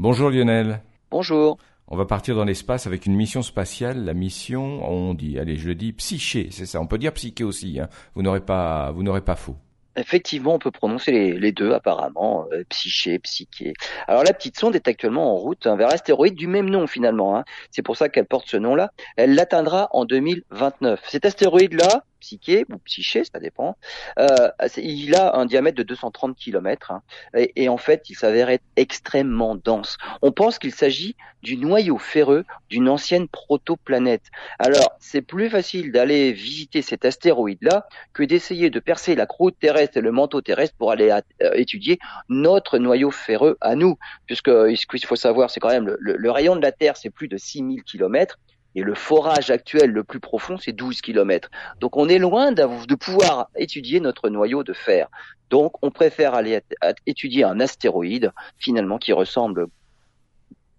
Bonjour Lionel. Bonjour. On va partir dans l'espace avec une mission spatiale. La mission, on dit, allez, je le dis, psyché, c'est ça. On peut dire psyché aussi. Hein. Vous n'aurez pas, vous n'aurez pas faux. Effectivement, on peut prononcer les, deux apparemment, euh, psyché, psyché. Alors la petite sonde est actuellement en route vers l'astéroïde du même nom finalement. Hein. C'est pour ça qu'elle porte ce nom-là. Elle l'atteindra en 2029. Cet astéroïde-là, psyché ou psyché, ça dépend. Euh, il a un diamètre de 230 km hein, et, en fait, il s'avère être extrêmement dense. On pense qu'il s'agit du noyau ferreux d'une ancienne protoplanète. Alors, c'est plus facile d'aller visiter cet astéroïde-là que d'essayer de percer la croûte terrestre et le manteau terrestre pour aller euh, étudier notre noyau ferreux à nous, puisque ce qu'il faut savoir, c'est quand même le, le, rayon de la Terre, c'est plus de 6000 km et le forage actuel le plus profond, c'est 12 km. Donc on est loin de pouvoir étudier notre noyau de fer. Donc on préfère aller étudier un astéroïde finalement qui ressemble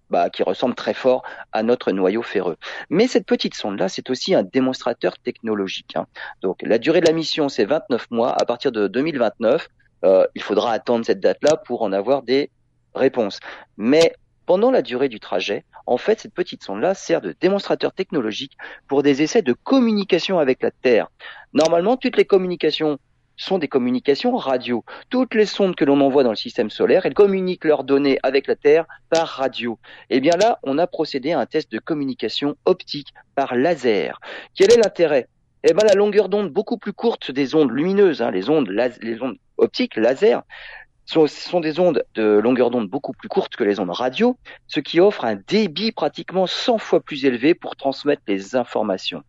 bah, qui ressemble très fort à notre noyau ferreux. Mais cette petite sonde-là, c'est aussi un démonstrateur technologique. Hein. Donc la durée de la mission, c'est 29 mois. À partir de 2029, euh, il faudra attendre cette date-là pour en avoir des réponses. Mais pendant la durée du trajet, en fait, cette petite sonde-là sert de démonstrateur technologique pour des essais de communication avec la Terre. Normalement, toutes les communications sont des communications radio. Toutes les sondes que l'on envoie dans le système solaire, elles communiquent leurs données avec la Terre par radio. Et eh bien là, on a procédé à un test de communication optique par laser. Quel est l'intérêt? Eh ben, la longueur d'onde beaucoup plus courte des ondes lumineuses, hein, les ondes optiques, laser, sont, sont des ondes de longueur d'onde beaucoup plus courtes que les ondes radio, ce qui offre un débit pratiquement 100 fois plus élevé pour transmettre les informations.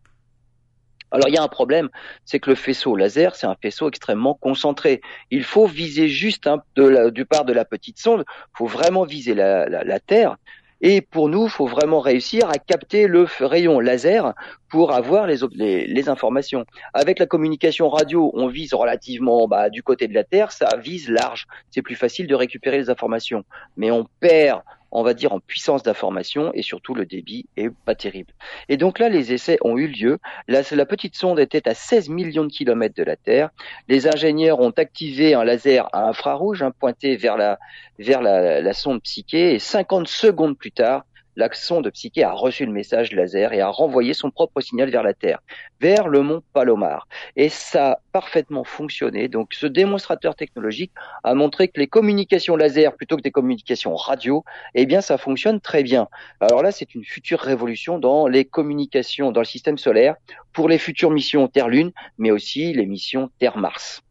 Alors il y a un problème, c'est que le faisceau laser, c'est un faisceau extrêmement concentré. Il faut viser juste hein, du part de la petite sonde, il faut vraiment viser la, la Terre. Et pour nous, il faut vraiment réussir à capter le rayon laser pour avoir les, les, informations. Avec la communication radio, on vise relativement bah, du côté de la Terre, ça vise large. C'est plus facile de récupérer les informations. Mais on perd on va dire en puissance d'information et surtout le débit est pas terrible. Et donc là, les essais ont eu lieu. La, la petite sonde était à 16 millions de kilomètres de la Terre. Les ingénieurs ont activé un laser à infrarouge hein, pointé vers la vers la, la sonde psyché et 50 secondes plus tard, la sonde Psyché a reçu le message laser et a renvoyé son propre signal vers la Terre, vers le mont Palomar. Et ça a parfaitement fonctionné. Donc ce démonstrateur technologique a montré que les communications laser plutôt que des communications radio, eh bien ça fonctionne très bien. Alors là, c'est une future révolution dans les communications dans le système solaire pour les futures missions Terre-Lune, mais aussi les missions Terre-Mars.